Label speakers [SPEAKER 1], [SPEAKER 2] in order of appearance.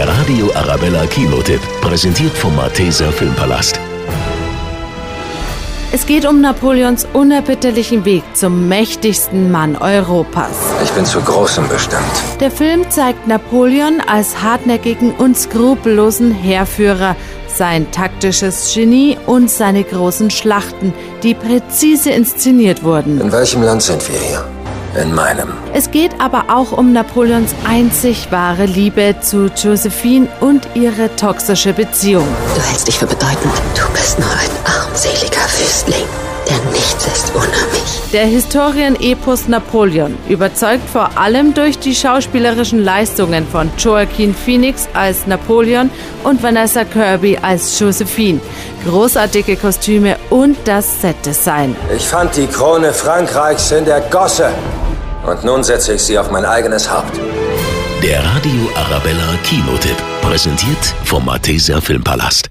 [SPEAKER 1] Der Radio Arabella Kinotipp, präsentiert vom Malteser Filmpalast.
[SPEAKER 2] Es geht um Napoleons unerbittlichen Weg zum mächtigsten Mann Europas.
[SPEAKER 3] Ich bin zu großem bestimmt.
[SPEAKER 2] Der Film zeigt Napoleon als hartnäckigen und skrupellosen Heerführer, sein taktisches Genie und seine großen Schlachten, die präzise inszeniert wurden.
[SPEAKER 3] In welchem Land sind wir hier? In meinem.
[SPEAKER 2] Es geht aber auch um Napoleons einzig wahre Liebe zu Josephine und ihre toxische Beziehung.
[SPEAKER 4] Du hältst dich für bedeutend. Du bist nur ein armseliger Wüstling, der nichts ist ohne mich.
[SPEAKER 2] Der Historienepos Napoleon überzeugt vor allem durch die schauspielerischen Leistungen von Joaquin Phoenix als Napoleon und Vanessa Kirby als Josephine. Großartige Kostüme und das Setdesign.
[SPEAKER 3] Ich fand die Krone Frankreichs in der Gosse. Und nun setze ich sie auf mein eigenes Haupt.
[SPEAKER 1] Der Radio Arabella Kinotipp, präsentiert vom Malteser Filmpalast.